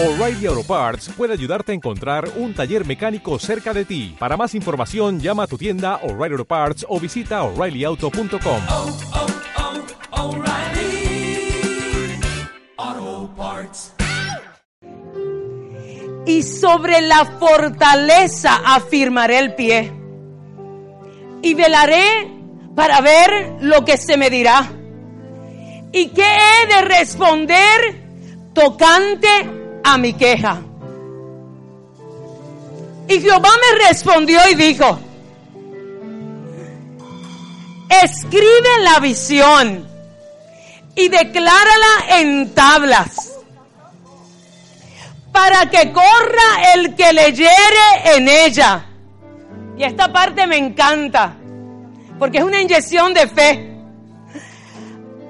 O'Reilly Auto Parts puede ayudarte a encontrar un taller mecánico cerca de ti. Para más información, llama a tu tienda O'Reilly Auto Parts o visita oreillyauto.com. oh, oh, Parts. y sobre la fortaleza afirmaré el pie. Y velaré para ver lo que se me dirá. ¿Y qué he de responder tocante a mi queja? Y Jehová me respondió y dijo, escribe la visión y declárala en tablas para que corra el que leyere en ella. Y esta parte me encanta, porque es una inyección de fe.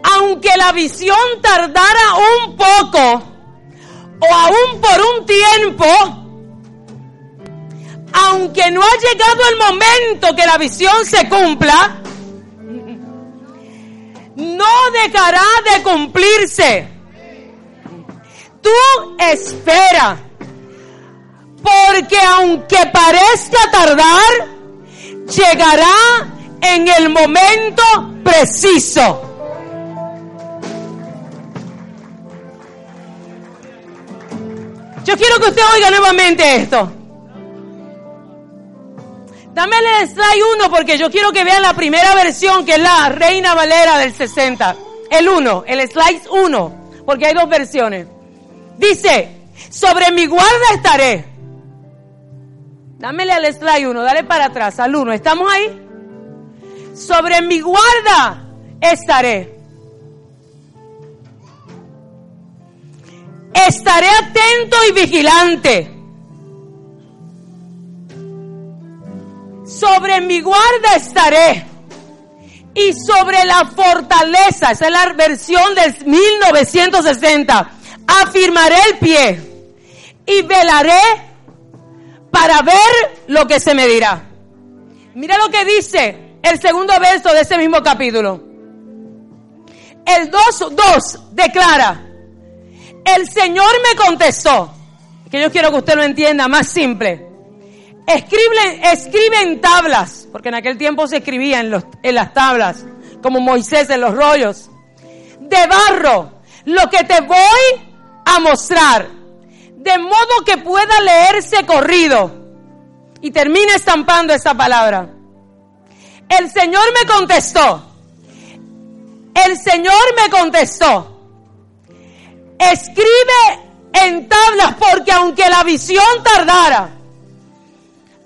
Aunque la visión tardara un poco, o aún por un tiempo, aunque no ha llegado el momento que la visión se cumpla, no dejará de cumplirse. Tú espera, porque aunque parezca tardar, llegará en el momento preciso. Yo quiero que usted oiga nuevamente esto. Dame el slide 1 porque yo quiero que vean la primera versión que es la Reina Valera del 60. El 1, el slide 1, porque hay dos versiones. Dice, sobre mi guarda estaré. Dámele al slide 1, dale para atrás, al 1. ¿Estamos ahí? Sobre mi guarda estaré. Estaré atento y vigilante. Sobre mi guarda estaré. Y sobre la fortaleza, esa es la versión del 1960, afirmaré el pie y velaré para ver lo que se me dirá. Mira lo que dice el segundo verso de ese mismo capítulo. El 2.2 declara, el Señor me contestó, que yo quiero que usted lo entienda más simple. Escribe, escribe en tablas, porque en aquel tiempo se escribía en, en las tablas, como Moisés en los rollos, de barro, lo que te voy a mostrar, de modo que pueda leerse corrido. Y termina estampando esa palabra. El Señor me contestó. El Señor me contestó. Escribe en tablas porque aunque la visión tardara,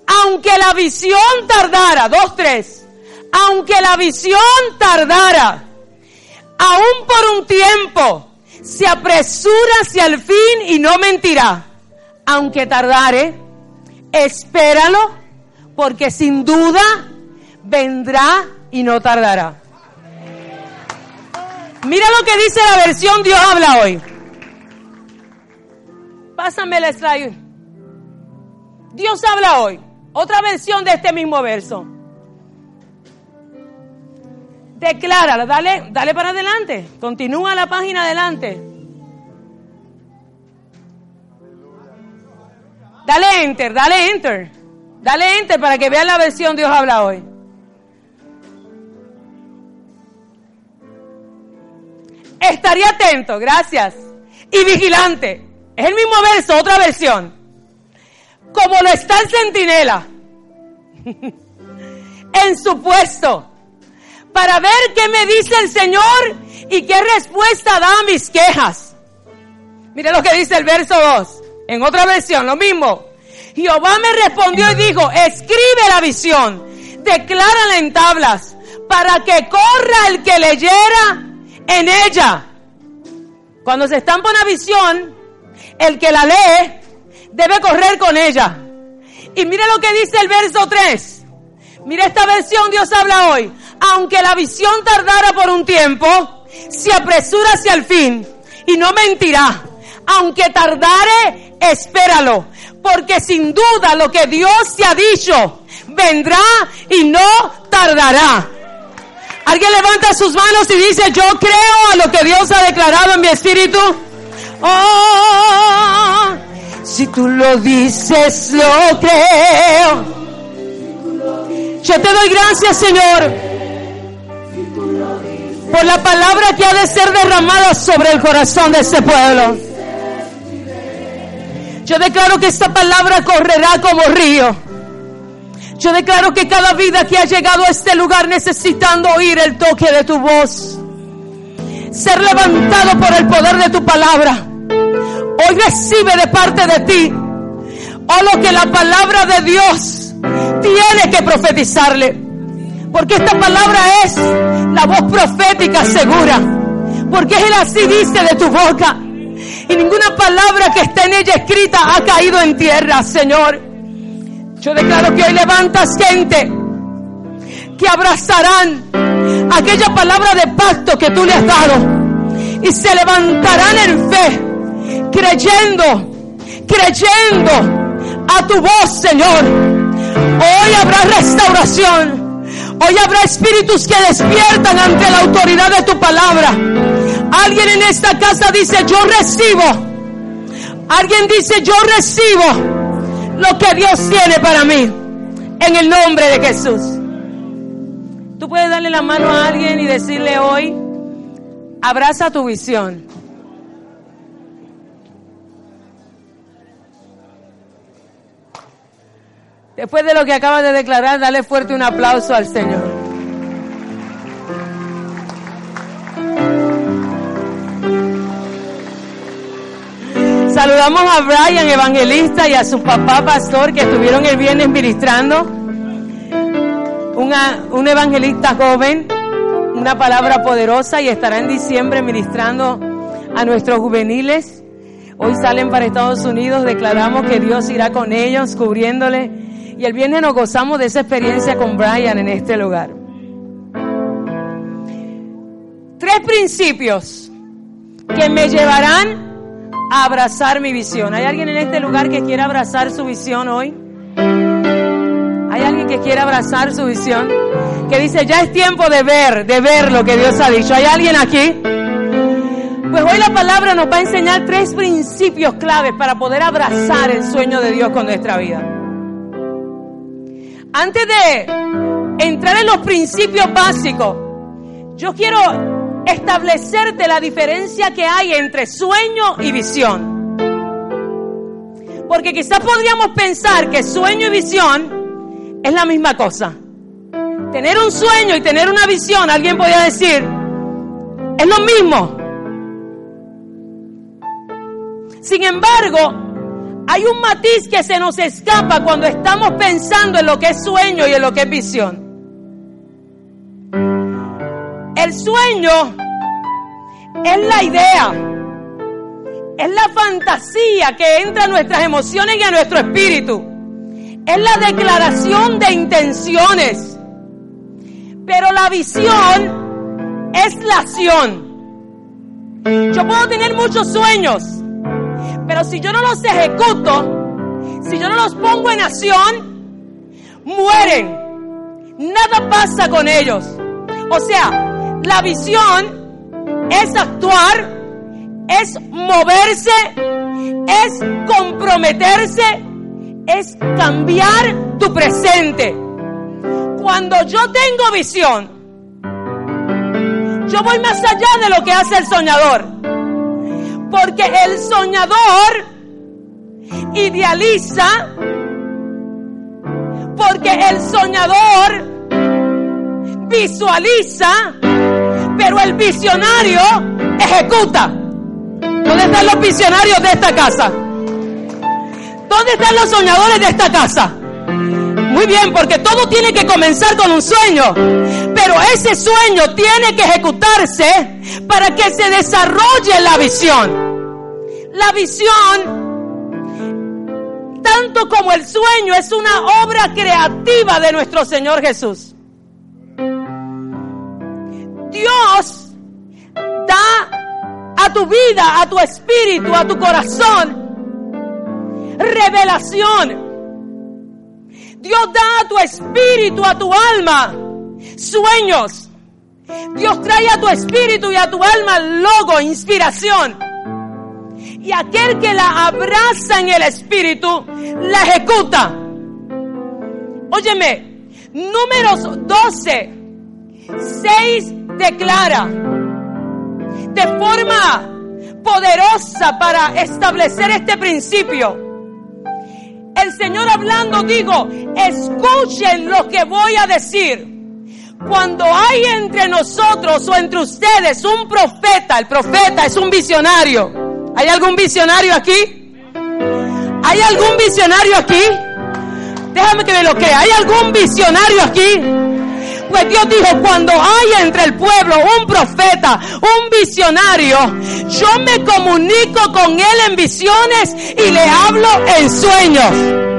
aunque la visión tardara, dos, tres, aunque la visión tardara, aún por un tiempo, se apresura hacia el fin y no mentirá. Aunque tardare, espéralo, porque sin duda vendrá y no tardará. Mira lo que dice la versión Dios habla hoy. Pásame el slide. Dios habla hoy. Otra versión de este mismo verso. Decláralo, dale, dale para adelante. Continúa la página adelante. Dale enter, dale enter. Dale enter para que vean la versión Dios habla hoy. Estaría atento, gracias. Y vigilante. Es el mismo verso, otra versión. Como lo está el centinela. en su puesto. Para ver qué me dice el Señor y qué respuesta da a mis quejas. Mire lo que dice el verso 2. En otra versión, lo mismo. Jehová me respondió y dijo, escribe la visión, declárala en tablas, para que corra el que leyera en ella. Cuando se estampa una visión, el que la lee debe correr con ella. Y mire lo que dice el verso 3. Mira esta versión, Dios habla hoy. Aunque la visión tardara por un tiempo, se apresura hacia el fin y no mentirá. Aunque tardare, espéralo. Porque sin duda lo que Dios te ha dicho vendrá y no tardará. Alguien levanta sus manos y dice, yo creo a lo que Dios ha declarado en mi espíritu. Oh, tú lo dices, lo creo. Yo te doy gracias, Señor, por la palabra que ha de ser derramada sobre el corazón de este pueblo. Yo declaro que esta palabra correrá como río. Yo declaro que cada vida que ha llegado a este lugar necesitando oír el toque de tu voz, ser levantado por el poder de tu palabra, hoy recibe de parte de ti o lo que la palabra de Dios tiene que profetizarle. Porque esta palabra es la voz profética segura. Porque Él así dice de tu boca. Y ninguna palabra que esté en ella escrita ha caído en tierra, Señor. Yo declaro que hoy levantas gente que abrazarán aquella palabra de pacto que tú le has dado. Y se levantarán en fe, creyendo, creyendo a tu voz, Señor. Hoy habrá restauración. Hoy habrá espíritus que despiertan ante la autoridad de tu palabra. Alguien en esta casa dice, yo recibo. Alguien dice, yo recibo lo que Dios tiene para mí. En el nombre de Jesús. Tú puedes darle la mano a alguien y decirle hoy, abraza tu visión. Después de lo que acabas de declarar, dale fuerte un aplauso al Señor. Saludamos a Brian, evangelista, y a su papá, pastor, que estuvieron el viernes ministrando. Una, un evangelista joven, una palabra poderosa, y estará en diciembre ministrando a nuestros juveniles. Hoy salen para Estados Unidos, declaramos que Dios irá con ellos, cubriéndole. Y el viernes nos gozamos de esa experiencia con Brian en este lugar. Tres principios que me llevarán a abrazar mi visión. ¿Hay alguien en este lugar que quiera abrazar su visión hoy? ¿Hay alguien que quiera abrazar su visión? Que dice, ya es tiempo de ver, de ver lo que Dios ha dicho. ¿Hay alguien aquí? Pues hoy la palabra nos va a enseñar tres principios claves para poder abrazar el sueño de Dios con nuestra vida. Antes de entrar en los principios básicos, yo quiero establecerte la diferencia que hay entre sueño y visión. Porque quizás podríamos pensar que sueño y visión es la misma cosa. Tener un sueño y tener una visión, alguien podría decir, es lo mismo. Sin embargo, hay un matiz que se nos escapa cuando estamos pensando en lo que es sueño y en lo que es visión. El sueño es la idea, es la fantasía que entra a nuestras emociones y a nuestro espíritu. Es la declaración de intenciones. Pero la visión es la acción. Yo puedo tener muchos sueños, pero si yo no los ejecuto, si yo no los pongo en acción, mueren. Nada pasa con ellos. O sea, la visión es actuar, es moverse, es comprometerse, es cambiar tu presente. Cuando yo tengo visión, yo voy más allá de lo que hace el soñador. Porque el soñador idealiza, porque el soñador visualiza, pero el visionario ejecuta. ¿Dónde están los visionarios de esta casa? ¿Dónde están los soñadores de esta casa? Muy bien, porque todo tiene que comenzar con un sueño, pero ese sueño tiene que ejecutarse para que se desarrolle la visión. La visión, tanto como el sueño, es una obra creativa de nuestro Señor Jesús. Dios da a tu vida, a tu espíritu, a tu corazón, revelación. Dios da a tu espíritu, a tu alma, sueños. Dios trae a tu espíritu y a tu alma logo, inspiración. Y aquel que la abraza en el espíritu, la ejecuta. Óyeme, números 12, 6 declara de forma poderosa para establecer este principio. El Señor hablando, digo, escuchen lo que voy a decir. Cuando hay entre nosotros o entre ustedes un profeta, el profeta es un visionario. ¿Hay algún visionario aquí? ¿Hay algún visionario aquí? Déjame que me lo crea. ¿Hay algún visionario aquí? Pues Dios dijo, cuando hay entre el pueblo un profeta, un visionario, yo me comunico con él en visiones y le hablo en sueños.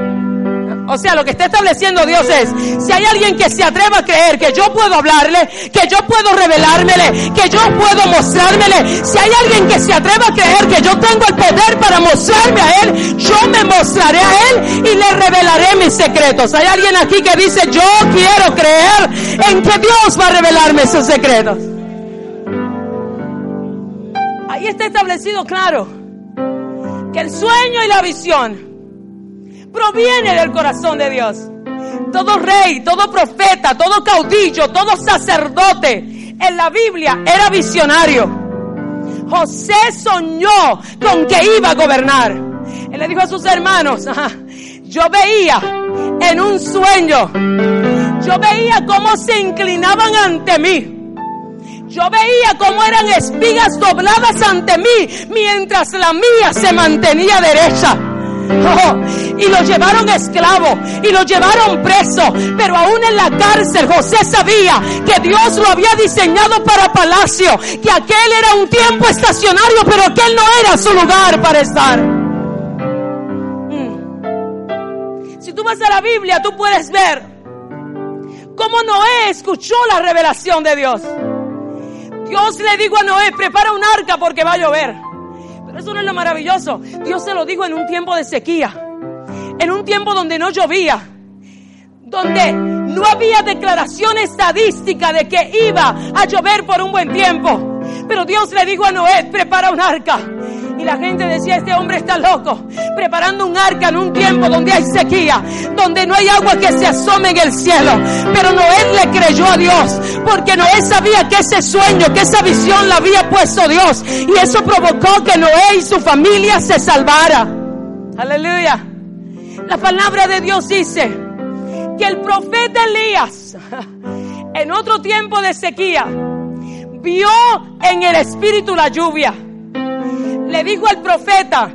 O sea, lo que está estableciendo Dios es, si hay alguien que se atreva a creer que yo puedo hablarle, que yo puedo revelármele, que yo puedo mostrármele, si hay alguien que se atreva a creer que yo tengo el poder para mostrarme a Él, yo me mostraré a Él y le revelaré mis secretos. Hay alguien aquí que dice, yo quiero creer en que Dios va a revelarme sus secretos. Ahí está establecido claro que el sueño y la visión proviene del corazón de Dios. Todo rey, todo profeta, todo caudillo, todo sacerdote en la Biblia era visionario. José soñó con que iba a gobernar. Él le dijo a sus hermanos, yo veía en un sueño, yo veía cómo se inclinaban ante mí. Yo veía cómo eran espigas dobladas ante mí mientras la mía se mantenía derecha. Oh, y lo llevaron esclavo y lo llevaron preso. Pero aún en la cárcel José sabía que Dios lo había diseñado para palacio, que aquel era un tiempo estacionario, pero aquel no era su lugar para estar. Mm. Si tú vas a la Biblia, tú puedes ver cómo Noé escuchó la revelación de Dios. Dios le dijo a Noé, prepara un arca porque va a llover. Eso no es lo maravilloso. Dios se lo dijo en un tiempo de sequía. En un tiempo donde no llovía. Donde no había declaración estadística de que iba a llover por un buen tiempo. Pero Dios le dijo a Noé, prepara un arca. La gente decía, este hombre está loco, preparando un arca en un tiempo donde hay sequía, donde no hay agua que se asome en el cielo. Pero Noé le creyó a Dios, porque Noé sabía que ese sueño, que esa visión la había puesto Dios. Y eso provocó que Noé y su familia se salvara. Aleluya. La palabra de Dios dice que el profeta Elías, en otro tiempo de sequía, vio en el espíritu la lluvia le dijo al profeta,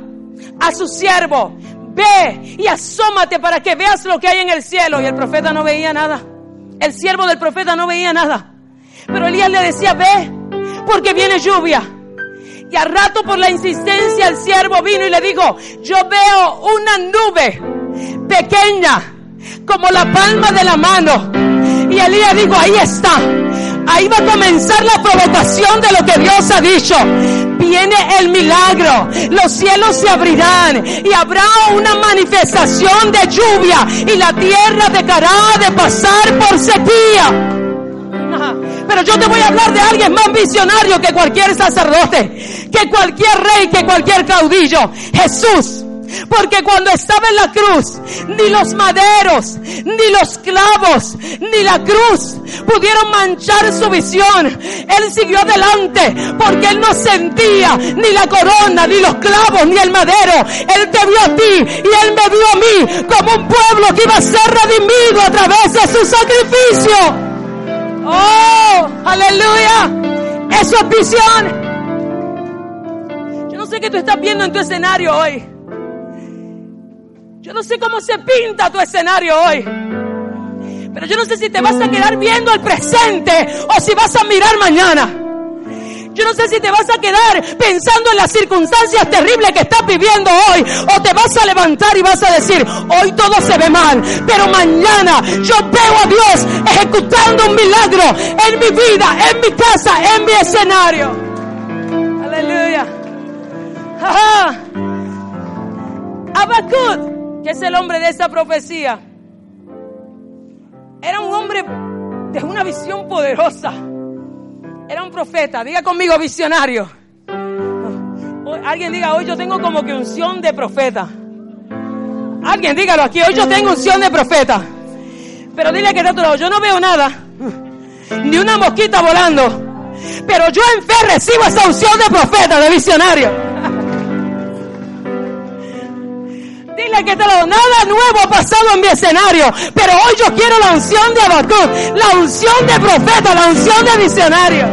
a su siervo, ve y asómate para que veas lo que hay en el cielo. Y el profeta no veía nada. El siervo del profeta no veía nada. Pero Elías le decía, ve, porque viene lluvia. Y al rato por la insistencia el siervo vino y le dijo, yo veo una nube pequeña como la palma de la mano. Y Elías dijo, ahí está. Ahí va a comenzar la provocación de lo que Dios ha dicho viene el milagro. Los cielos se abrirán y habrá una manifestación de lluvia y la tierra dejará de pasar por sequía. Pero yo te voy a hablar de alguien más visionario que cualquier sacerdote, que cualquier rey, que cualquier caudillo. Jesús. Porque cuando estaba en la cruz, ni los maderos, ni los clavos, ni la cruz pudieron manchar su visión. Él siguió adelante porque él no sentía ni la corona, ni los clavos, ni el madero. Él te vio a ti y él me vio a mí como un pueblo que iba a ser redimido a través de su sacrificio. Oh, aleluya. Eso es visión. Yo no sé qué tú estás viendo en tu escenario hoy. Yo no sé cómo se pinta tu escenario hoy. Pero yo no sé si te vas a quedar viendo el presente o si vas a mirar mañana. Yo no sé si te vas a quedar pensando en las circunstancias terribles que estás viviendo hoy o te vas a levantar y vas a decir, hoy todo se ve mal, pero mañana yo veo a Dios ejecutando un milagro en mi vida, en mi casa, en mi escenario. Aleluya. Abacud que es el hombre de esa profecía, era un hombre de una visión poderosa. Era un profeta, diga conmigo visionario. Alguien diga, hoy yo tengo como que unción de profeta. Alguien dígalo aquí, hoy yo tengo unción de profeta. Pero dile que está a tu lado, yo no veo nada. Ni una mosquita volando. Pero yo en fe recibo esa unción de profeta, de visionario. Que te lo nada nuevo ha pasado en mi escenario, pero hoy yo quiero la unción de Habacuc, la unción de profeta, la unción de visionario.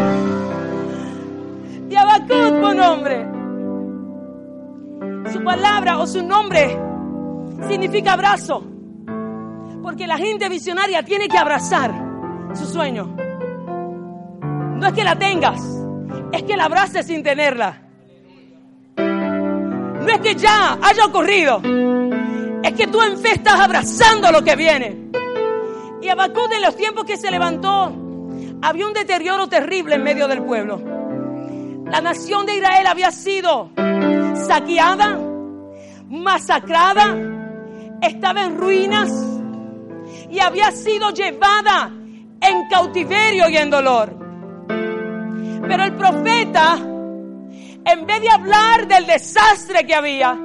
Y Habacuc, buen hombre, su palabra o su nombre significa abrazo, porque la gente visionaria tiene que abrazar su sueño. No es que la tengas, es que la abraces sin tenerla. No es que ya haya ocurrido, es que tú en fe estás abrazando lo que viene. Y Habacuc en los tiempos que se levantó, había un deterioro terrible en medio del pueblo. La nación de Israel había sido saqueada, masacrada, estaba en ruinas y había sido llevada en cautiverio y en dolor. Pero el profeta, en vez de hablar del desastre que había,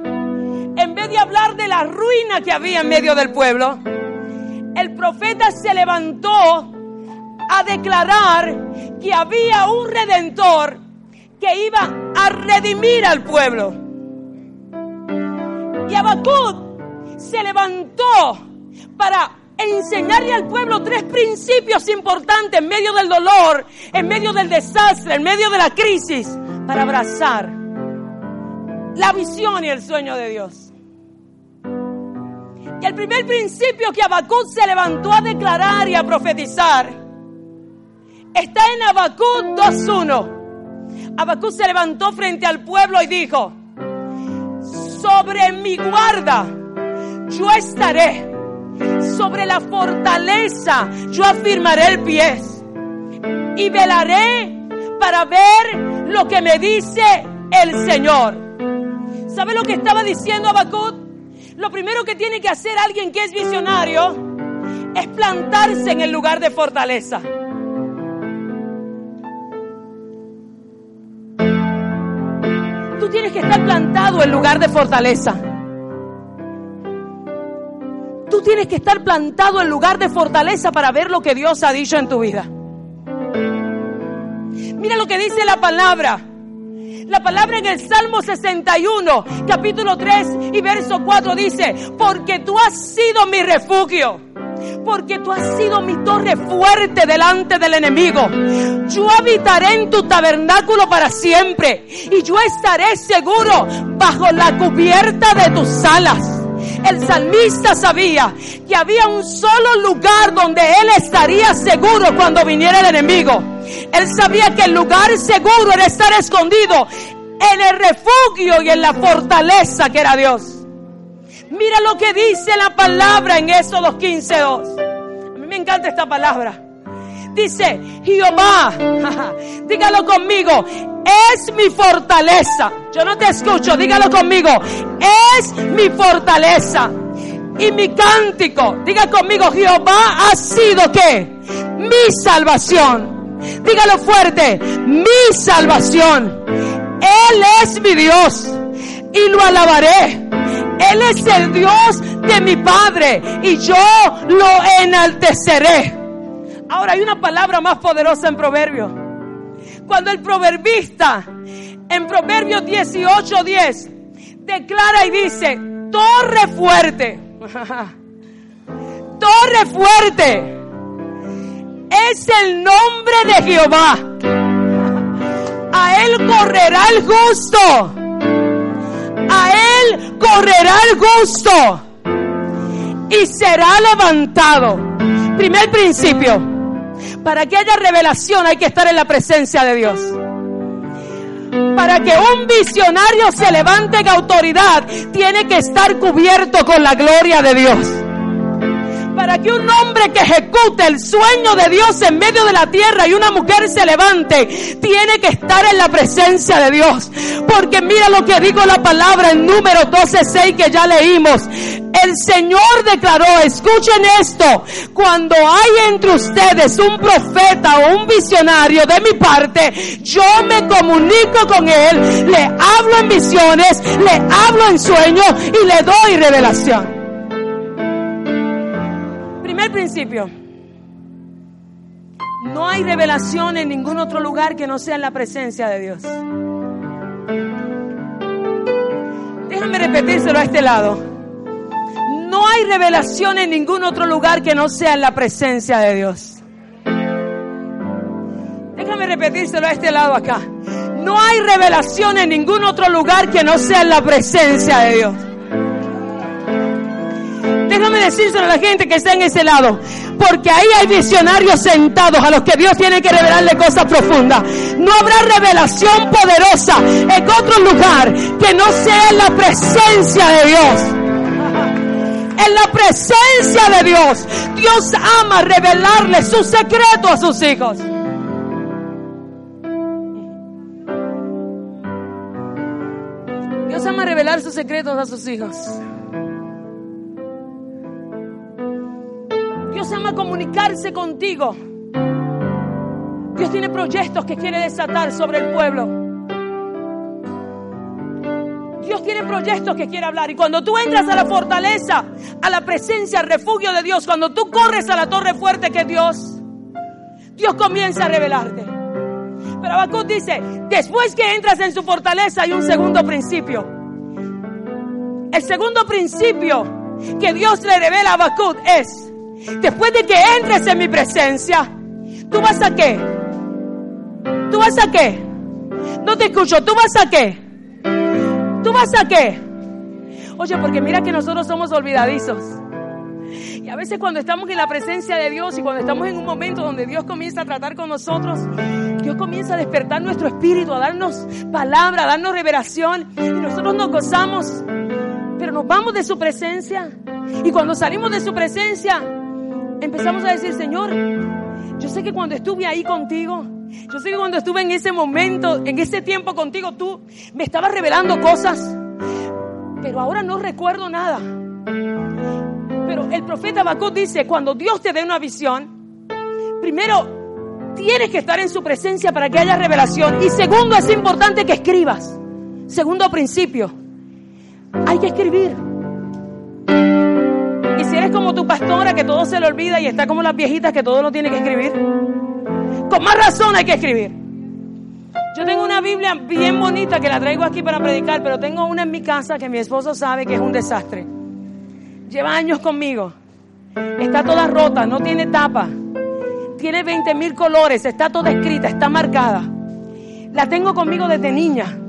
en vez de hablar de la ruina que había en medio del pueblo, el profeta se levantó a declarar que había un redentor que iba a redimir al pueblo. Y Habacuc se levantó para enseñarle al pueblo tres principios importantes en medio del dolor, en medio del desastre, en medio de la crisis, para abrazar la visión y el sueño de Dios. El primer principio que Habacuc se levantó a declarar y a profetizar está en Habacuc 2.1. Habacuc se levantó frente al pueblo y dijo, sobre mi guarda yo estaré, sobre la fortaleza yo afirmaré el pie y velaré para ver lo que me dice el Señor. ¿Sabe lo que estaba diciendo Habacuc? Lo primero que tiene que hacer alguien que es visionario es plantarse en el lugar de fortaleza. Tú tienes que estar plantado en lugar de fortaleza. Tú tienes que estar plantado en lugar de fortaleza para ver lo que Dios ha dicho en tu vida. Mira lo que dice la palabra. La palabra en el Salmo 61, capítulo 3 y verso 4 dice, porque tú has sido mi refugio, porque tú has sido mi torre fuerte delante del enemigo. Yo habitaré en tu tabernáculo para siempre y yo estaré seguro bajo la cubierta de tus alas. El salmista sabía que había un solo lugar donde él estaría seguro cuando viniera el enemigo. Él sabía que el lugar seguro era estar escondido en el refugio y en la fortaleza que era Dios. Mira lo que dice la palabra en Éxodo 15:2. A mí me encanta esta palabra. Dice, Jehová, dígalo conmigo, es mi fortaleza. Yo no te escucho, dígalo conmigo, es mi fortaleza. Y mi cántico, diga conmigo, Jehová ha sido que mi salvación. Dígalo fuerte, mi salvación. Él es mi Dios y lo alabaré. Él es el Dios de mi Padre y yo lo enalteceré. Ahora hay una palabra más poderosa en Proverbios. Cuando el proverbista en Proverbios 18:10 10, declara y dice, torre fuerte, torre fuerte, es el nombre de Jehová. A él correrá el gusto. A él correrá el gusto. Y será levantado. Primer principio. Para que haya revelación hay que estar en la presencia de Dios. Para que un visionario se levante en autoridad, tiene que estar cubierto con la gloria de Dios. Para que un hombre que ejecute el sueño de Dios en medio de la tierra y una mujer se levante, tiene que estar en la presencia de Dios. Porque mira lo que digo la palabra en número 12.6 que ya leímos. El Señor declaró, escuchen esto, cuando hay entre ustedes un profeta o un visionario de mi parte, yo me comunico con él, le hablo en visiones, le hablo en sueños y le doy revelación. Primer principio. No hay revelación en ningún otro lugar que no sea en la presencia de Dios. Déjame repetírselo a este lado. No hay revelación en ningún otro lugar que no sea en la presencia de Dios. Déjame repetírselo a este lado acá. No hay revelación en ningún otro lugar que no sea en la presencia de Dios. Déjame decírselo a la gente que está en ese lado. Porque ahí hay visionarios sentados a los que Dios tiene que revelarle cosas profundas. No habrá revelación poderosa en otro lugar que no sea en la presencia de Dios. En la presencia de Dios. Dios ama revelarle su secreto a sus hijos. Dios ama revelar sus secretos a sus hijos. Dios ama comunicarse contigo. Dios tiene proyectos que quiere desatar sobre el pueblo. Dios tiene proyectos que quiere hablar. Y cuando tú entras a la fortaleza, a la presencia, al refugio de Dios, cuando tú corres a la torre fuerte que es Dios, Dios comienza a revelarte. Pero Habacuc dice, después que entras en su fortaleza hay un segundo principio. El segundo principio que Dios le revela a Habacuc es, después de que entres en mi presencia, ¿tú vas a qué? ¿Tú vas a qué? No te escucho, ¿tú vas a qué? ¿Tú vas a qué? Oye, porque mira que nosotros somos olvidadizos. Y a veces cuando estamos en la presencia de Dios y cuando estamos en un momento donde Dios comienza a tratar con nosotros, Dios comienza a despertar nuestro espíritu, a darnos palabra, a darnos revelación y nosotros nos gozamos, pero nos vamos de su presencia y cuando salimos de su presencia empezamos a decir, Señor, yo sé que cuando estuve ahí contigo, yo sé que cuando estuve en ese momento, en ese tiempo contigo, tú me estabas revelando cosas, pero ahora no recuerdo nada. Pero el profeta Habacuc dice, cuando Dios te dé una visión, primero tienes que estar en su presencia para que haya revelación. Y segundo, es importante que escribas. Segundo principio, hay que escribir. Como tu pastora que todo se le olvida y está como las viejitas que todo lo tiene que escribir, con más razón hay que escribir. Yo tengo una Biblia bien bonita que la traigo aquí para predicar, pero tengo una en mi casa que mi esposo sabe que es un desastre. Lleva años conmigo. Está toda rota, no tiene tapa. Tiene 20 mil colores, está toda escrita, está marcada. La tengo conmigo desde niña.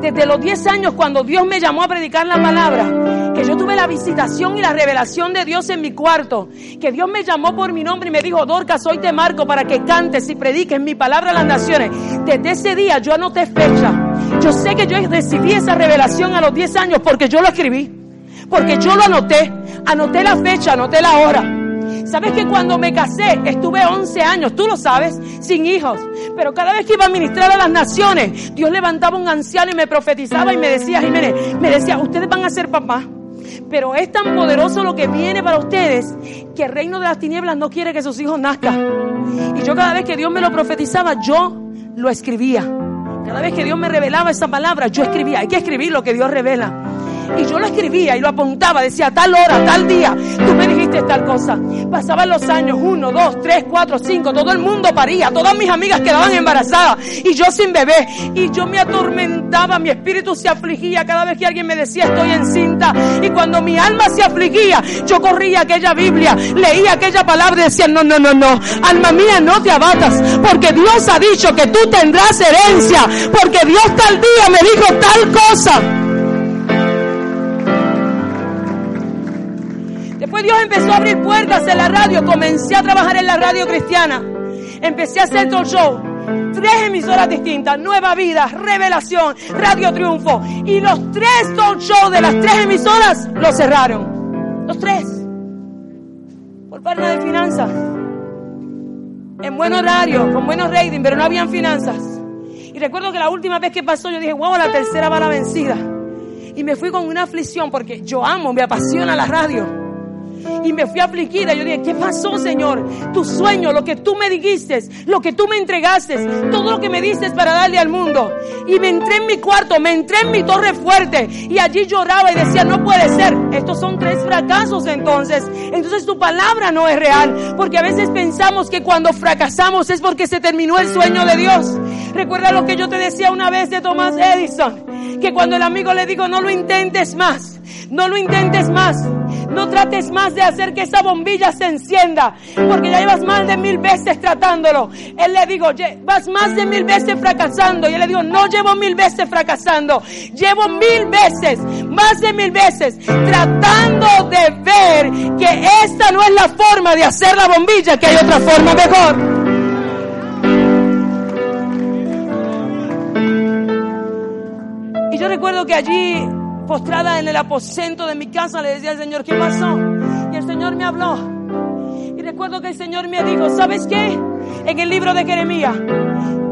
Desde los 10 años cuando Dios me llamó a predicar la palabra, que yo tuve la visitación y la revelación de Dios en mi cuarto, que Dios me llamó por mi nombre y me dijo, Dorcas, hoy te marco para que cantes y prediques mi palabra a las naciones. Desde ese día yo anoté fecha. Yo sé que yo recibí esa revelación a los 10 años porque yo lo escribí, porque yo lo anoté, anoté la fecha, anoté la hora. ¿Sabes que cuando me casé estuve 11 años, tú lo sabes, sin hijos? Pero cada vez que iba a ministrar a las naciones, Dios levantaba un anciano y me profetizaba y me decía, Jiménez, me decía, ustedes van a ser papás. Pero es tan poderoso lo que viene para ustedes que el reino de las tinieblas no quiere que sus hijos nazcan. Y yo cada vez que Dios me lo profetizaba, yo lo escribía. Cada vez que Dios me revelaba esa palabra, yo escribía. Hay que escribir lo que Dios revela. Y yo lo escribía y lo apuntaba, decía tal hora, tal día, tú me tal cosa. Pasaban los años, uno, dos, tres, cuatro, cinco, todo el mundo paría, todas mis amigas quedaban embarazadas y yo sin bebé. Y yo me atormentaba, mi espíritu se afligía cada vez que alguien me decía estoy encinta. Y cuando mi alma se afligía, yo corría aquella Biblia, leía aquella palabra y decía, no, no, no, no, alma mía, no te abatas, porque Dios ha dicho que tú tendrás herencia, porque Dios tal día me dijo tal cosa. Después Dios empezó a abrir puertas en la radio. Comencé a trabajar en la radio cristiana. Empecé a hacer talk show. Tres emisoras distintas. Nueva Vida, Revelación, Radio Triunfo. Y los tres talk shows de las tres emisoras los cerraron. Los tres. Por falta de finanzas. En buen horario, con buenos ratings, pero no habían finanzas. Y recuerdo que la última vez que pasó yo dije, wow, la tercera va la vencida. Y me fui con una aflicción porque yo amo, me apasiona la radio y me fui afligida. Yo dije, ¿qué pasó, Señor? Tu sueño, lo que tú me dijiste, lo que tú me entregaste, todo lo que me diste para darle al mundo. Y me entré en mi cuarto, me entré en mi torre fuerte y allí lloraba y decía, no puede ser. Estos son tres fracasos entonces. Entonces tu palabra no es real, porque a veces pensamos que cuando fracasamos es porque se terminó el sueño de Dios. Recuerda lo que yo te decía una vez de Thomas Edison, que cuando el amigo le dijo, no lo intentes más, no lo intentes más. No trates más de hacer que esa bombilla se encienda, porque ya llevas más de mil veces tratándolo. Él le dijo, vas más de mil veces fracasando. Y él le dijo, no llevo mil veces fracasando, llevo mil veces, más de mil veces, tratando de ver que esta no es la forma de hacer la bombilla, que hay otra forma mejor. Y yo recuerdo que allí postrada en el aposento de mi casa, le decía al Señor, ¿qué pasó? Y el Señor me habló. Y recuerdo que el Señor me dijo, ¿sabes qué? En el libro de Jeremías,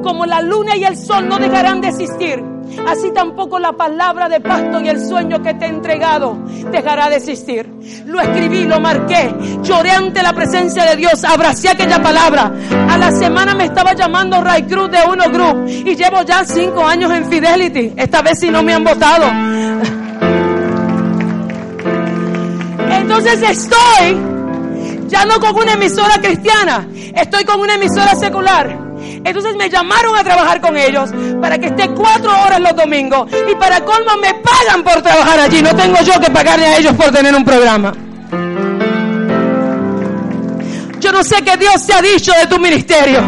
como la luna y el sol no dejarán de existir, así tampoco la palabra de pacto y el sueño que te he entregado dejará de existir. Lo escribí, lo marqué, lloré ante la presencia de Dios, abracé aquella palabra. A la semana me estaba llamando Ray Cruz de Uno Group y llevo ya cinco años en Fidelity. Esta vez si no me han votado. Entonces estoy ya no con una emisora cristiana, estoy con una emisora secular. Entonces me llamaron a trabajar con ellos para que esté cuatro horas los domingos y para colmo me pagan por trabajar allí. No tengo yo que pagarle a ellos por tener un programa. Yo no sé qué Dios te ha dicho de tu ministerio.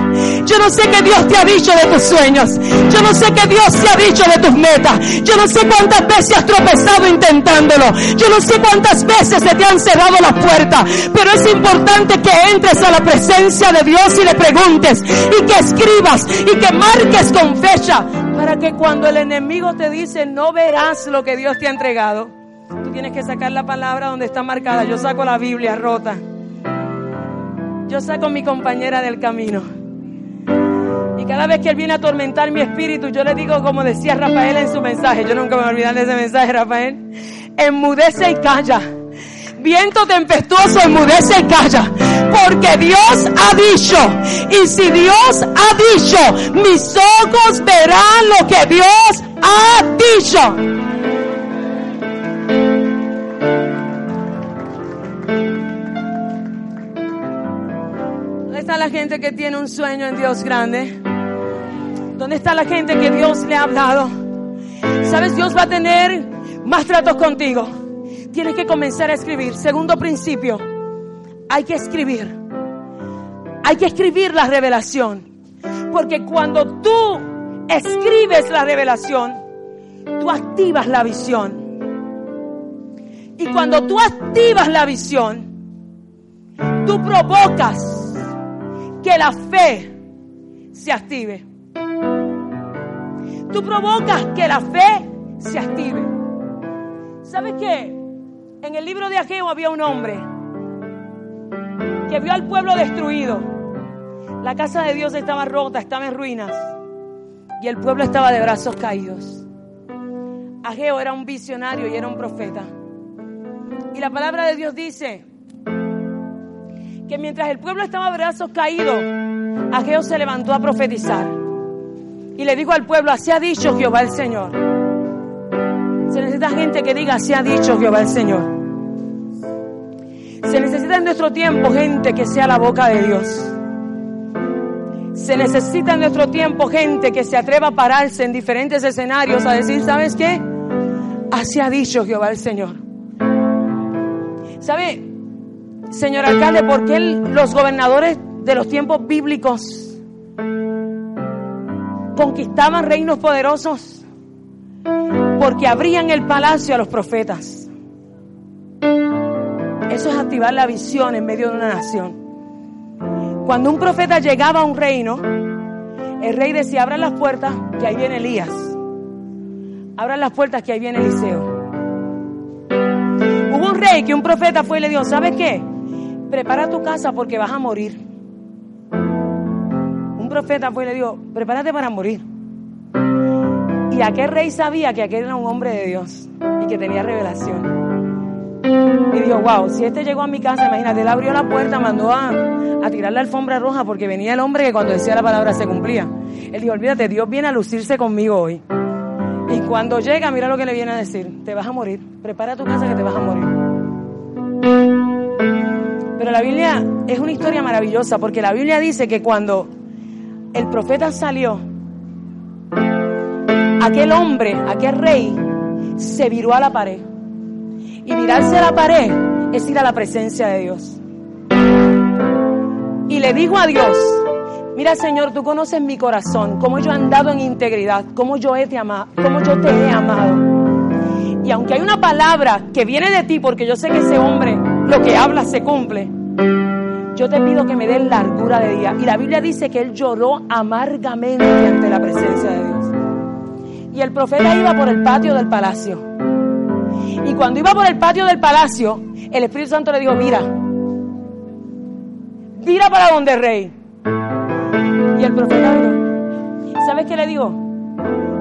Yo no sé qué Dios te ha dicho de tus sueños. Yo no sé qué Dios te ha dicho de tus metas. Yo no sé cuántas veces has tropezado intentándolo. Yo no sé cuántas veces se te han cerrado las puertas. Pero es importante que entres a la presencia de Dios y le preguntes y que escribas y que marques con fecha para que cuando el enemigo te dice no verás lo que Dios te ha entregado, tú tienes que sacar la palabra donde está marcada. Yo saco la Biblia rota yo saco mi compañera del camino. Y cada vez que él viene a atormentar mi espíritu, yo le digo como decía Rafael en su mensaje, yo nunca me voy a olvidar de ese mensaje, Rafael, enmudece y calla. Viento tempestuoso, enmudece y calla. Porque Dios ha dicho, y si Dios ha dicho, mis ojos verán lo que Dios ha dicho. Está la gente que tiene un sueño en Dios grande? ¿Dónde está la gente que Dios le ha hablado? ¿Sabes? Dios va a tener más tratos contigo. Tienes que comenzar a escribir. Segundo principio, hay que escribir. Hay que escribir la revelación. Porque cuando tú escribes la revelación, tú activas la visión. Y cuando tú activas la visión, tú provocas que la fe se active. Tú provocas que la fe se active. ¿Sabes qué? En el libro de Ageo había un hombre que vio al pueblo destruido. La casa de Dios estaba rota, estaba en ruinas. Y el pueblo estaba de brazos caídos. Ageo era un visionario y era un profeta. Y la palabra de Dios dice que mientras el pueblo estaba a brazos caídos, Ageo se levantó a profetizar. Y le dijo al pueblo, así ha dicho Jehová el Señor. Se necesita gente que diga, así ha dicho Jehová el Señor. Se necesita en nuestro tiempo gente que sea la boca de Dios. Se necesita en nuestro tiempo gente que se atreva a pararse en diferentes escenarios a decir, ¿sabes qué? Así ha dicho Jehová el Señor. ¿Sabe? Señor alcalde, ¿por qué los gobernadores de los tiempos bíblicos conquistaban reinos poderosos? Porque abrían el palacio a los profetas. Eso es activar la visión en medio de una nación. Cuando un profeta llegaba a un reino, el rey decía, abran las puertas, que ahí viene Elías. Abran las puertas, que ahí viene Eliseo. Hubo un rey que un profeta fue y le dijo, ¿sabes qué? Prepara tu casa porque vas a morir. Un profeta fue y le dijo, prepárate para morir. Y aquel rey sabía que aquel era un hombre de Dios y que tenía revelación. Y dijo, wow, si este llegó a mi casa, imagínate, él abrió la puerta, mandó a, a tirar la alfombra roja porque venía el hombre que cuando decía la palabra se cumplía. Él dijo, olvídate, Dios viene a lucirse conmigo hoy. Y cuando llega, mira lo que le viene a decir, te vas a morir, prepara tu casa que te vas a morir. Pero la Biblia es una historia maravillosa porque la Biblia dice que cuando el profeta salió, aquel hombre, aquel rey, se viró a la pared. Y virarse a la pared es ir a la presencia de Dios. Y le dijo a Dios, mira Señor, tú conoces mi corazón, cómo yo he andado en integridad, cómo yo, he te amado, cómo yo te he amado. Y aunque hay una palabra que viene de ti, porque yo sé que ese hombre lo que habla se cumple, yo te pido que me den largura de día. Y la Biblia dice que él lloró amargamente ante la presencia de Dios. Y el profeta iba por el patio del palacio. Y cuando iba por el patio del palacio, el Espíritu Santo le dijo, mira, mira para donde rey. Y el profeta dijo, ¿sabes qué le digo?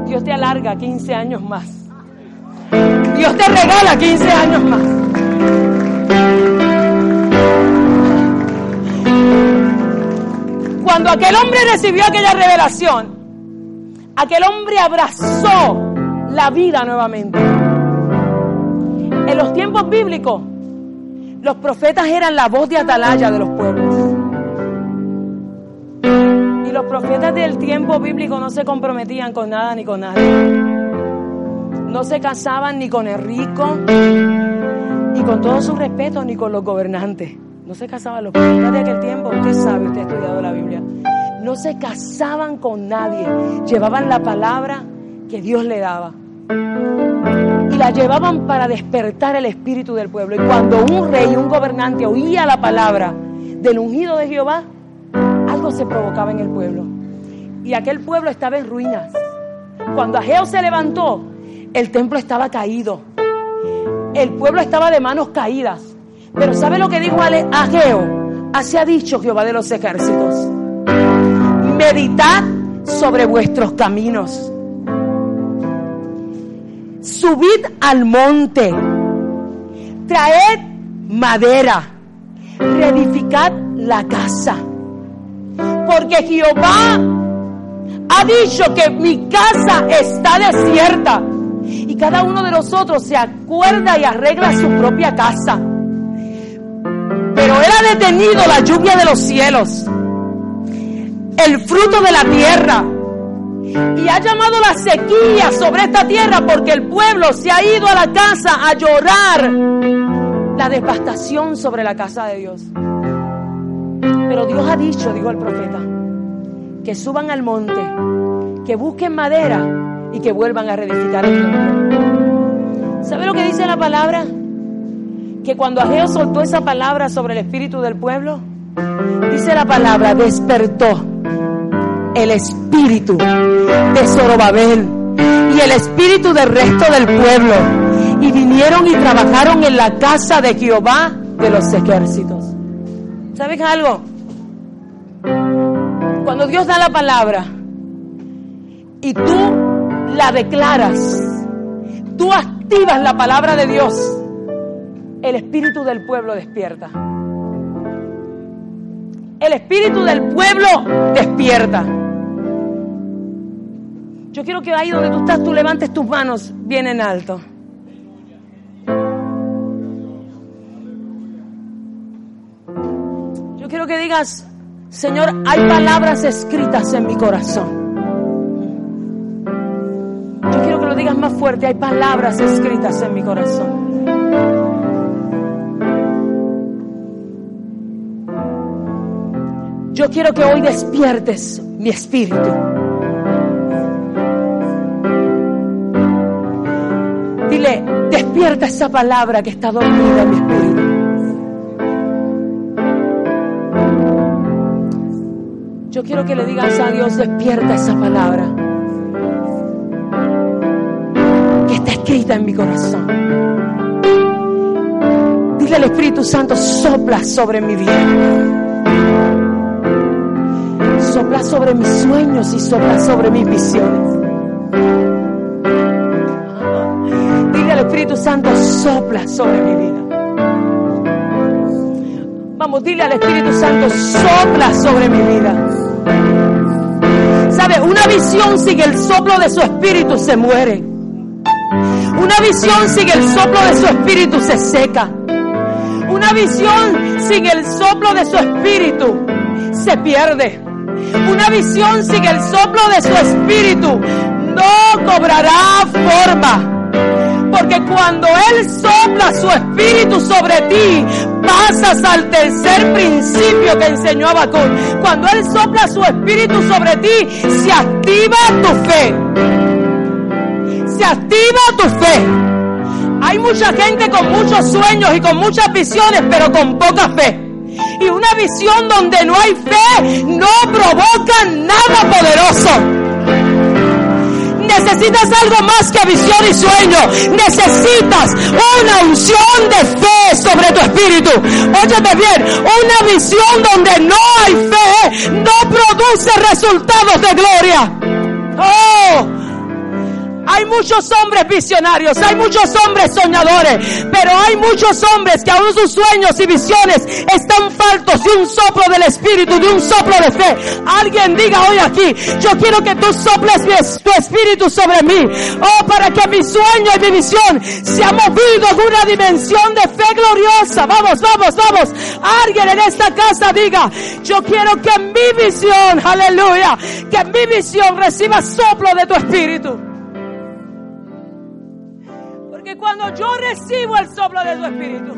Dios te alarga 15 años más. Dios te regala 15 años más. Cuando aquel hombre recibió aquella revelación, aquel hombre abrazó la vida nuevamente. En los tiempos bíblicos, los profetas eran la voz de atalaya de los pueblos. Y los profetas del tiempo bíblico no se comprometían con nada ni con nadie. No se casaban ni con el rico, ni con todo su respeto, ni con los gobernantes. No se casaban los profetas de aquel tiempo, usted sabe, usted ha estudiado la Biblia. No se casaban con nadie, llevaban la palabra que Dios le daba. Y la llevaban para despertar el espíritu del pueblo. Y cuando un rey, un gobernante oía la palabra del ungido de Jehová, algo se provocaba en el pueblo. Y aquel pueblo estaba en ruinas. Cuando Ageo se levantó, el templo estaba caído. El pueblo estaba de manos caídas. Pero ¿sabe lo que dijo Ageo? Así ha dicho Jehová de los ejércitos. Meditad sobre vuestros caminos. Subid al monte. Traed madera. Reedificad la casa. Porque Jehová ha dicho que mi casa está desierta. Y cada uno de nosotros se acuerda y arregla su propia casa. Pero Él ha detenido la lluvia de los cielos, el fruto de la tierra, y ha llamado la sequía sobre esta tierra porque el pueblo se ha ido a la casa a llorar la devastación sobre la casa de Dios. Pero Dios ha dicho, dijo el profeta, que suban al monte, que busquen madera y que vuelvan a reedificar el templo. ¿Sabe lo que dice la palabra? Que cuando Ageo soltó esa palabra sobre el espíritu del pueblo, dice la palabra, despertó el espíritu de Zorobabel y el espíritu del resto del pueblo. Y vinieron y trabajaron en la casa de Jehová de los ejércitos. ¿Sabes algo? Cuando Dios da la palabra y tú la declaras, tú activas la palabra de Dios, el espíritu del pueblo despierta. El espíritu del pueblo despierta. Yo quiero que ahí donde tú estás, tú levantes tus manos bien en alto. Yo quiero que digas, Señor, hay palabras escritas en mi corazón. Yo quiero que lo digas más fuerte, hay palabras escritas en mi corazón. Yo quiero que hoy despiertes mi espíritu. Dile, despierta esa palabra que está dormida en mi espíritu. Yo quiero que le digas a Dios, despierta esa palabra que está escrita en mi corazón. Dile al Espíritu Santo, sopla sobre mi vida. Sopla sobre mis sueños y sopla sobre mis visiones. Espíritu Santo sopla sobre mi vida. Vamos, dile al Espíritu Santo, sopla sobre mi vida. ¿Sabe? Una visión sin el soplo de su Espíritu se muere. Una visión sin el soplo de su Espíritu se seca. Una visión sin el soplo de su Espíritu se pierde. Una visión sin el soplo de su Espíritu no cobrará forma. Porque cuando Él sopla su espíritu sobre ti, pasas al tercer principio que enseñó Abacón. Cuando Él sopla su espíritu sobre ti, se activa tu fe. Se activa tu fe. Hay mucha gente con muchos sueños y con muchas visiones, pero con poca fe. Y una visión donde no hay fe no provoca nada poderoso. Necesitas algo más que visión y sueño. Necesitas una unción de fe sobre tu espíritu. Óyeme bien, una visión donde no hay fe no produce resultados de gloria. Oh, hay muchos hombres visionarios, hay muchos hombres soñadores, pero hay muchos hombres que aún sus sueños y visiones están faltos de un soplo del Espíritu, de un soplo de fe. Alguien diga hoy aquí, yo quiero que tú soples tu Espíritu sobre mí, oh, para que mi sueño y mi visión se ha movido en una dimensión de fe gloriosa. Vamos, vamos, vamos. Alguien en esta casa diga, yo quiero que mi visión, aleluya, que mi visión reciba soplo de tu Espíritu. Porque cuando yo recibo el soplo de tu espíritu,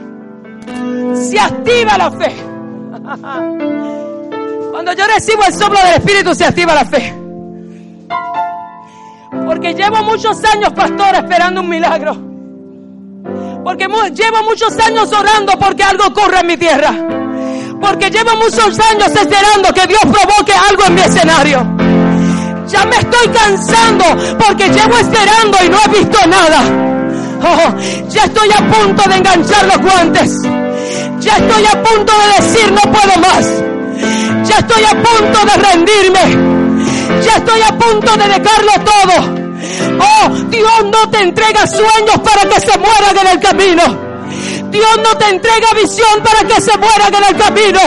se activa la fe. Cuando yo recibo el soplo del espíritu, se activa la fe. Porque llevo muchos años, pastor, esperando un milagro. Porque llevo muchos años orando porque algo ocurra en mi tierra. Porque llevo muchos años esperando que Dios provoque algo en mi escenario. Ya me estoy cansando porque llevo esperando y no he visto nada. Oh, ya estoy a punto de enganchar los guantes. Ya estoy a punto de decir no puedo más. Ya estoy a punto de rendirme. Ya estoy a punto de dejarlo todo. Oh, Dios no te entrega sueños para que se mueran en el camino. Dios no te entrega visión para que se mueran en el camino.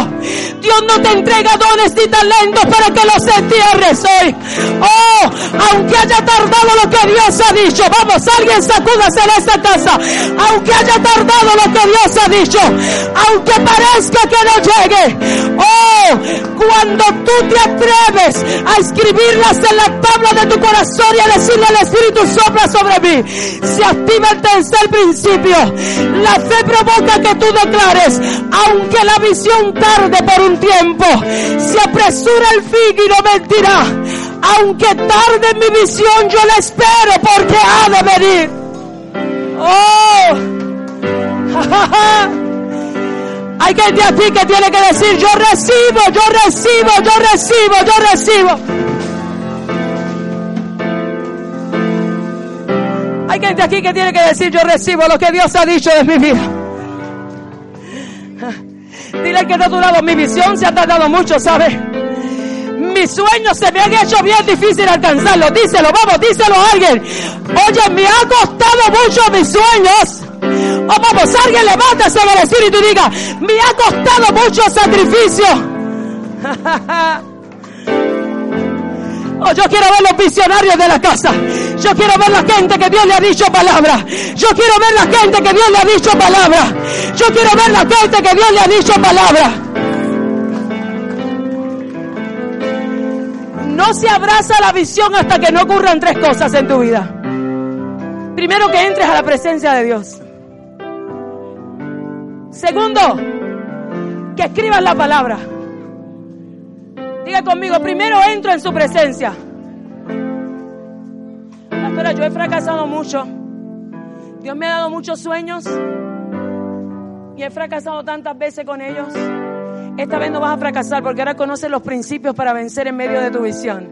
Dios no te entrega dones ni talentos para que los entierres hoy. Oh, aunque haya tardado lo que Dios ha dicho. Vamos, alguien sacúdase en esta casa. Aunque haya tardado lo que Dios ha dicho. Aunque parezca que no llegue. Oh, cuando tú te atreves a escribirlas en la tabla de tu corazón y a decirle al Espíritu sopla sobre mí. Se activa el tercer principio. La fe provoca que tú declares, aunque la visión tarde por un tiempo, se apresura el fin y no mentirá. Aunque tarde mi visión, yo la espero porque ha de venir. Oh, hay gente aquí que tiene que decir, yo recibo, yo recibo, yo recibo, yo recibo. Hay gente aquí que tiene que decir, yo recibo lo que Dios ha dicho de mi vida. Dile que no ha durado mi visión, se ha tardado mucho, ¿sabes? Mis sueños se me han hecho bien difícil alcanzarlo. Díselo, vamos, díselo a alguien. Oye, me ha costado mucho mis sueños. Oh, vamos, alguien levántase en el espíritu y diga, me ha costado mucho sacrificio. Oh, yo quiero ver los visionarios de la casa. Yo quiero ver la gente que Dios le ha dicho palabra. Yo quiero ver la gente que Dios le ha dicho palabra. Yo quiero ver la gente que Dios le ha dicho palabra. No se abraza la visión hasta que no ocurran tres cosas en tu vida. Primero que entres a la presencia de Dios. Segundo, que escribas la palabra. Diga conmigo, primero entro en su presencia. Pastora, yo he fracasado mucho. Dios me ha dado muchos sueños y he fracasado tantas veces con ellos. Esta vez no vas a fracasar porque ahora conoces los principios para vencer en medio de tu visión.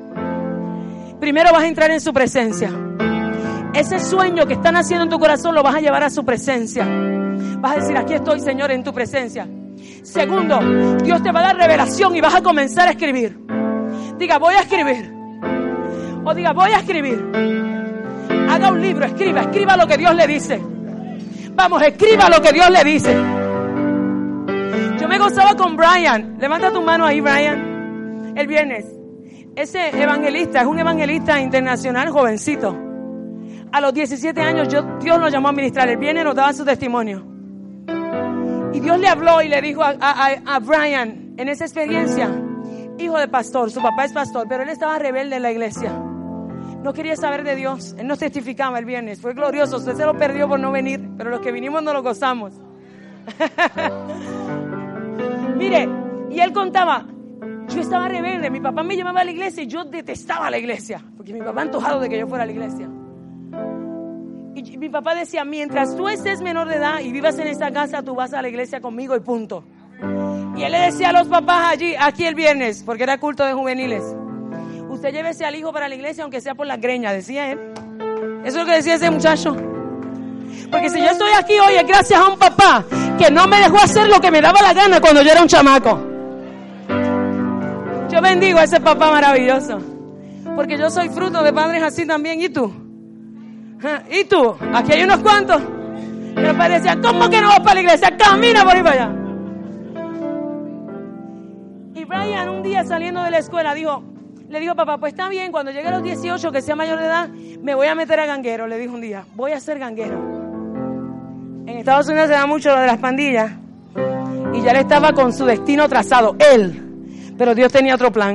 Primero vas a entrar en su presencia. Ese sueño que están haciendo en tu corazón lo vas a llevar a su presencia. Vas a decir, aquí estoy, Señor, en tu presencia. Segundo, Dios te va a dar revelación y vas a comenzar a escribir. Diga, voy a escribir. O diga, voy a escribir. Haga un libro, escriba, escriba lo que Dios le dice. Vamos, escriba lo que Dios le dice. Yo me gozaba con Brian. Levanta tu mano ahí, Brian. El viernes. Ese evangelista es un evangelista internacional jovencito. A los 17 años Dios lo llamó a ministrar. El viernes nos daba su testimonio. Y Dios le habló y le dijo a Brian en esa experiencia, hijo de pastor, su papá es pastor, pero él estaba rebelde en la iglesia. No quería saber de Dios. Él no testificaba el viernes. Fue glorioso. Usted se lo perdió por no venir, pero los que vinimos no lo gozamos. Mire, y él contaba, yo estaba rebelde, mi papá me llevaba a la iglesia y yo detestaba la iglesia, porque mi papá antojado de que yo fuera a la iglesia. Y mi papá decía, mientras tú estés menor de edad y vivas en esta casa, tú vas a la iglesia conmigo y punto. Y él le decía a los papás allí, aquí el viernes, porque era culto de juveniles, usted llévese al hijo para la iglesia aunque sea por la greña, decía él. Eso es lo que decía ese muchacho. Porque si yo estoy aquí hoy es gracias a un papá que no me dejó hacer lo que me daba la gana cuando yo era un chamaco. Yo bendigo a ese papá maravilloso. Porque yo soy fruto de padres así también. ¿Y tú? ¿Y tú? Aquí hay unos cuantos. Padres decían, ¿cómo que no vas para la iglesia? Camina por ahí para allá. Y Brian un día saliendo de la escuela dijo, le dijo papá, pues está bien, cuando llegue a los 18, que sea mayor de edad, me voy a meter a ganguero. Le dijo un día, voy a ser ganguero. En Estados Unidos se da mucho lo de las pandillas. Y ya él estaba con su destino trazado, él. Pero Dios tenía otro plan.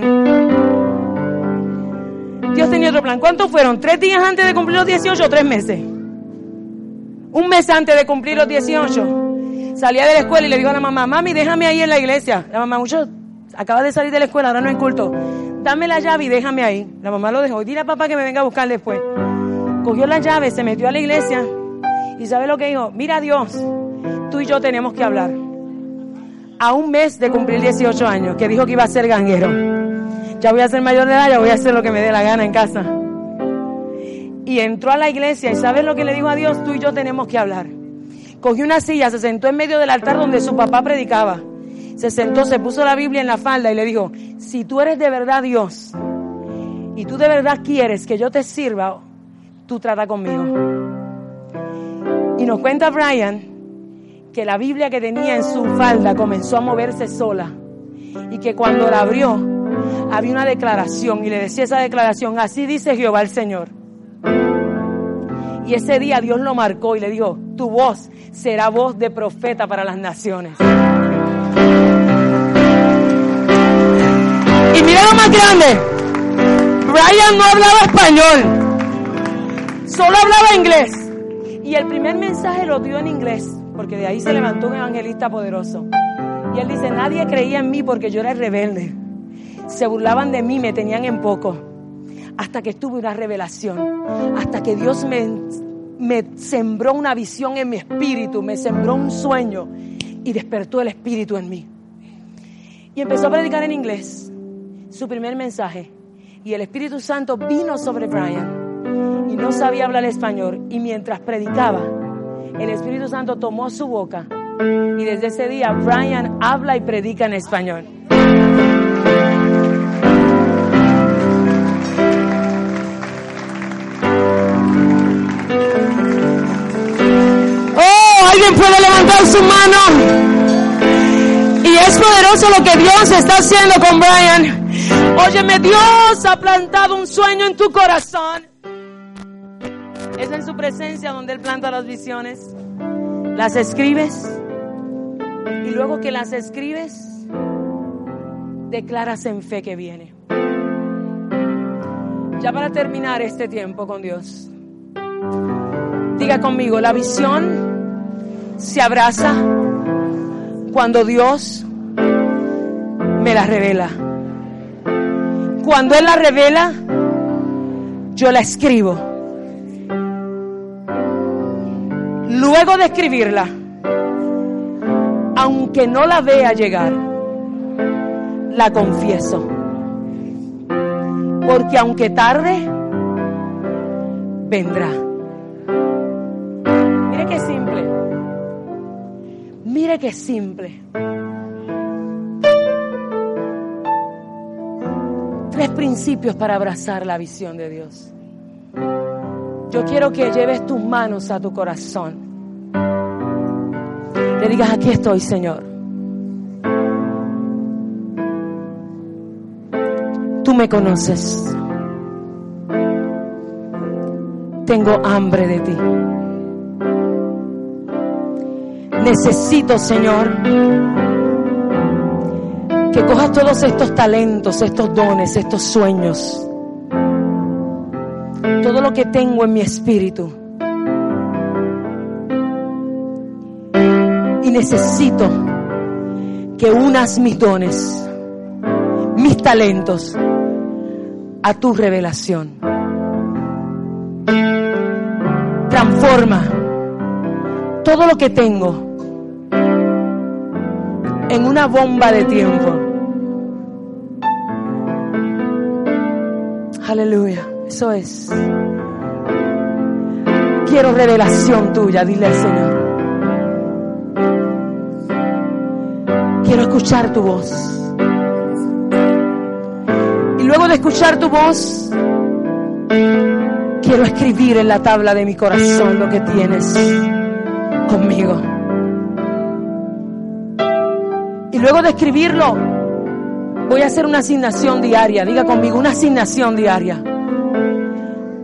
Dios tenía otro plan. ¿Cuántos fueron? ¿Tres días antes de cumplir los 18 o tres meses? Un mes antes de cumplir los 18. Salía de la escuela y le dijo a la mamá, mami, déjame ahí en la iglesia. La mamá, mucho, acaba de salir de la escuela, ahora no es culto. Dame la llave y déjame ahí. La mamá lo dejó. Dile a papá que me venga a buscar después. Cogió la llave, se metió a la iglesia y ¿sabe lo que dijo? Mira Dios, tú y yo tenemos que hablar. A un mes de cumplir 18 años, que dijo que iba a ser ganguero. Ya voy a ser mayor de edad, ya voy a hacer lo que me dé la gana en casa. Y entró a la iglesia y ¿sabes lo que le dijo a Dios? Tú y yo tenemos que hablar. Cogió una silla, se sentó en medio del altar donde su papá predicaba. Se sentó, se puso la Biblia en la falda y le dijo, si tú eres de verdad Dios y tú de verdad quieres que yo te sirva, tú trata conmigo. Y nos cuenta Brian que la Biblia que tenía en su falda comenzó a moverse sola y que cuando la abrió había una declaración y le decía esa declaración, así dice Jehová el Señor. Y ese día Dios lo marcó y le dijo, tu voz será voz de profeta para las naciones. Y mira lo más grande, Brian no hablaba español, solo hablaba inglés. Y el primer mensaje lo dio en inglés, porque de ahí se levantó un evangelista poderoso. Y él dice, nadie creía en mí porque yo era rebelde. Se burlaban de mí, me tenían en poco. Hasta que tuve una revelación, hasta que Dios me, me sembró una visión en mi espíritu, me sembró un sueño y despertó el espíritu en mí. Y empezó a predicar en inglés su primer mensaje. Y el Espíritu Santo vino sobre Brian y no sabía hablar español. Y mientras predicaba, el Espíritu Santo tomó su boca y desde ese día Brian habla y predica en español. Oh, alguien puede levantar su mano. Y es poderoso lo que Dios está haciendo con Brian. Óyeme, Dios ha plantado un sueño en tu corazón. Es en su presencia donde Él planta las visiones. Las escribes. Y luego que las escribes, declaras en fe que viene. Ya para terminar este tiempo con Dios. Diga conmigo, la visión se abraza cuando Dios me la revela. Cuando Él la revela, yo la escribo. Luego de escribirla, aunque no la vea llegar, la confieso. Porque aunque tarde, vendrá. Mire qué simple. Mire qué simple. Tres principios para abrazar la visión de Dios. Yo quiero que lleves tus manos a tu corazón le digas, aquí estoy, Señor. Tú me conoces. Tengo hambre de ti. Necesito, Señor, que cojas todos estos talentos, estos dones, estos sueños, todo lo que tengo en mi espíritu. Y necesito que unas mis dones, mis talentos, a tu revelación. Transforma todo lo que tengo en una bomba de tiempo. Aleluya, eso es. Quiero revelación tuya, dile al Señor. Quiero escuchar tu voz. Y luego de escuchar tu voz, quiero escribir en la tabla de mi corazón lo que tienes conmigo. Y luego de escribirlo, voy a hacer una asignación diaria. Diga conmigo, una asignación diaria.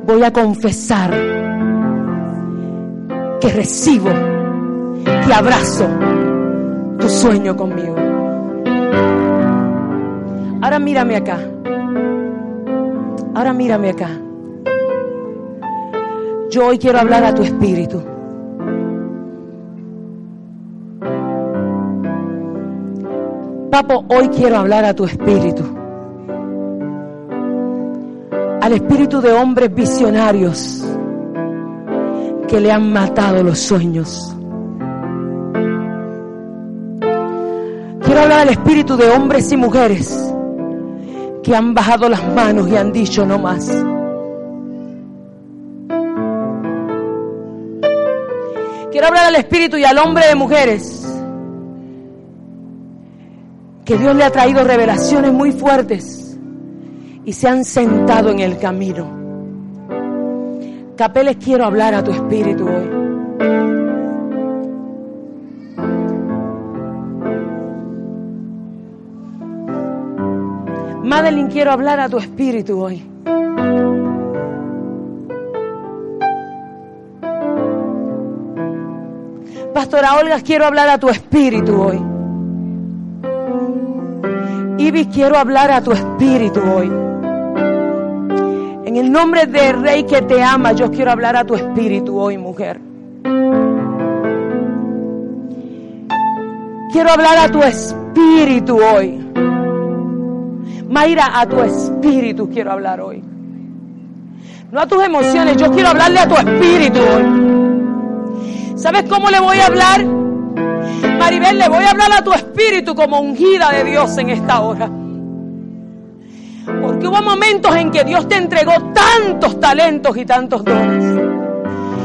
Voy a confesar que recibo, que abrazo tu sueño conmigo. Ahora mírame acá. Ahora mírame acá. Yo hoy quiero hablar a tu espíritu. Hoy quiero hablar a tu espíritu. Al espíritu de hombres visionarios que le han matado los sueños. Quiero hablar al espíritu de hombres y mujeres que han bajado las manos y han dicho no más. Quiero hablar al espíritu y al hombre de mujeres que Dios le ha traído revelaciones muy fuertes y se han sentado en el camino. Capeles, quiero hablar a tu espíritu hoy. Madeline, quiero hablar a tu espíritu hoy. Pastora Olga, quiero hablar a tu espíritu hoy. Ibis, quiero hablar a tu espíritu hoy. En el nombre del Rey que te ama, yo quiero hablar a tu espíritu hoy, mujer. Quiero hablar a tu espíritu hoy. Mayra, a tu espíritu quiero hablar hoy. No a tus emociones, yo quiero hablarle a tu espíritu hoy. ¿Sabes cómo le voy a hablar? Maribel, le voy a hablar a tu espíritu como ungida de Dios en esta hora. Porque hubo momentos en que Dios te entregó tantos talentos y tantos dones.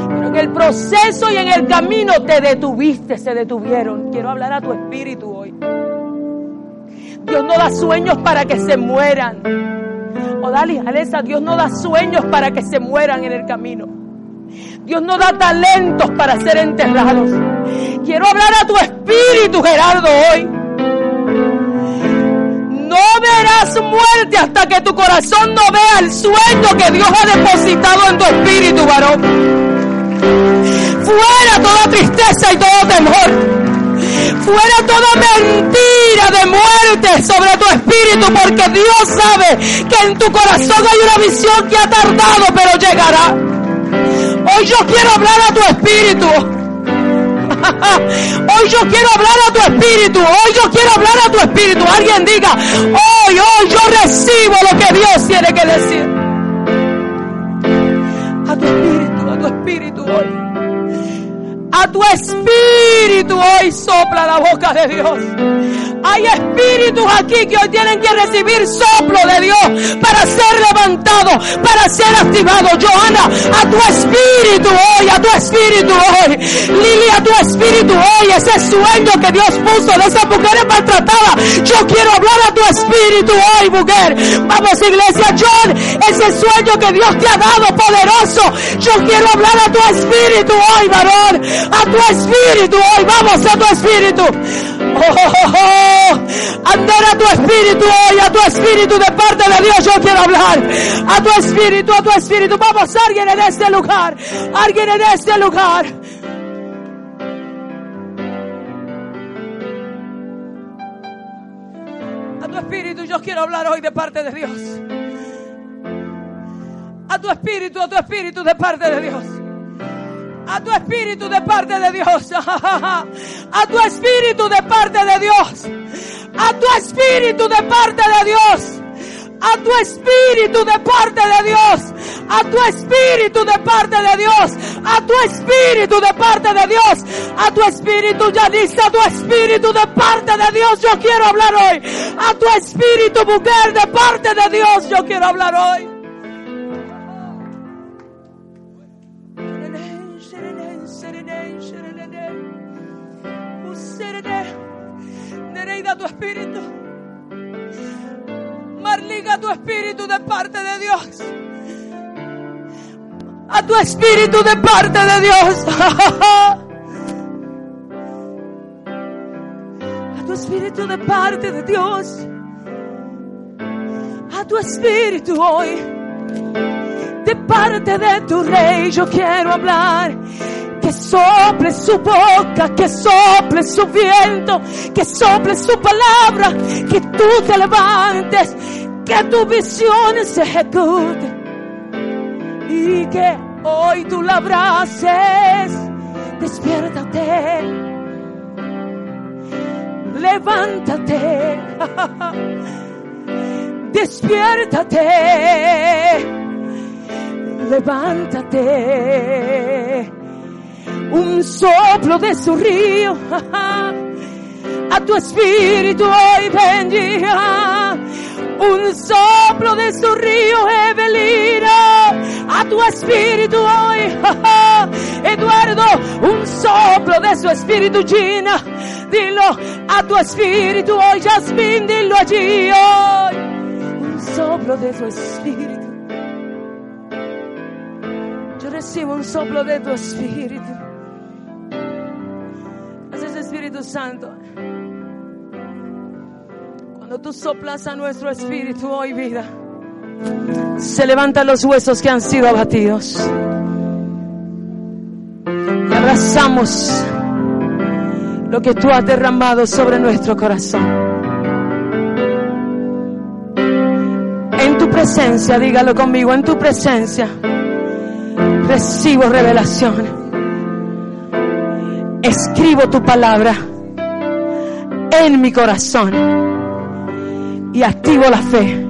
Pero en el proceso y en el camino te detuviste, se detuvieron. Quiero hablar a tu espíritu hoy. Dios no da sueños para que se mueran. Odalis, Alesa, Dios no da sueños para que se mueran en el camino. Dios no da talentos para ser enterrados. Quiero hablar a tu espíritu, Gerardo, hoy. No verás muerte hasta que tu corazón no vea el sueño que Dios ha depositado en tu espíritu, varón. Fuera toda tristeza y todo temor. Fuera toda mentira de muerte sobre tu espíritu, porque Dios sabe que en tu corazón hay una visión que ha tardado, pero llegará. Hoy yo quiero hablar a tu espíritu. Hoy yo quiero hablar a tu espíritu. Hoy yo quiero hablar a tu espíritu. Alguien diga, hoy, hoy yo recibo lo que Dios tiene que decir. A tu espíritu, a tu espíritu hoy. A tu espíritu hoy sopla la boca de Dios. Hay espíritus aquí que hoy tienen que recibir soplo de Dios para ser levantados, para ser activados. Johanna, a tu espíritu hoy, a tu espíritu hoy. Lili, a tu espíritu hoy. Ese sueño que Dios puso de esas mujeres maltratadas. Yo quiero hablar a tu espíritu hoy, mujer. Vamos, iglesia, John, ese sueño que Dios te ha dado poderoso. Yo quiero hablar a tu espíritu hoy, varón. A tu espíritu hoy. Vamos a tu espíritu. Oh, oh, oh. Andar a tu espíritu hoy, a tu espíritu de parte de Dios. Yo quiero hablar a tu espíritu, a tu espíritu. Vamos, alguien en este lugar, alguien en este lugar. A tu espíritu yo quiero hablar hoy de parte de Dios. A tu espíritu, a tu espíritu de parte de Dios. A tu espíritu de parte de Dios. A tu espíritu de parte de Dios. A tu espíritu de parte de Dios. A tu espíritu de parte de Dios. A tu espíritu de parte de Dios. A tu espíritu de parte de Dios. A tu espíritu ya dice a tu espíritu de parte de Dios. Yo quiero hablar hoy. A tu espíritu mujer de parte de Dios. Yo quiero hablar hoy. Nereida tu espíritu. Marliga tu espíritu de parte de Dios. A tu espíritu de parte de Dios. A tu espíritu de parte de Dios. A tu espíritu hoy. De parte de tu rey yo quiero hablar que sople su boca, que sople su viento, que sople su palabra, que tú te levantes, que tu visión se ejecute y que hoy tú la abraces. Despiértate, levántate, despiértate, levántate un soplo de su río. A tu espíritu hoy bendiga. Un soplo de su río, Evelina. A tu espíritu hoy, Eduardo. Un soplo de su espíritu, Gina. Dilo a tu espíritu hoy, Jasmine. Dilo allí hoy. Un soplo de su espíritu. Yo recibo un soplo de tu espíritu. Santo. Cuando tú soplas a nuestro espíritu hoy vida, se levantan los huesos que han sido abatidos. Y abrazamos lo que tú has derramado sobre nuestro corazón. En tu presencia, dígalo conmigo, en tu presencia recibo revelación. Escribo tu palabra en mi corazón y activo la fe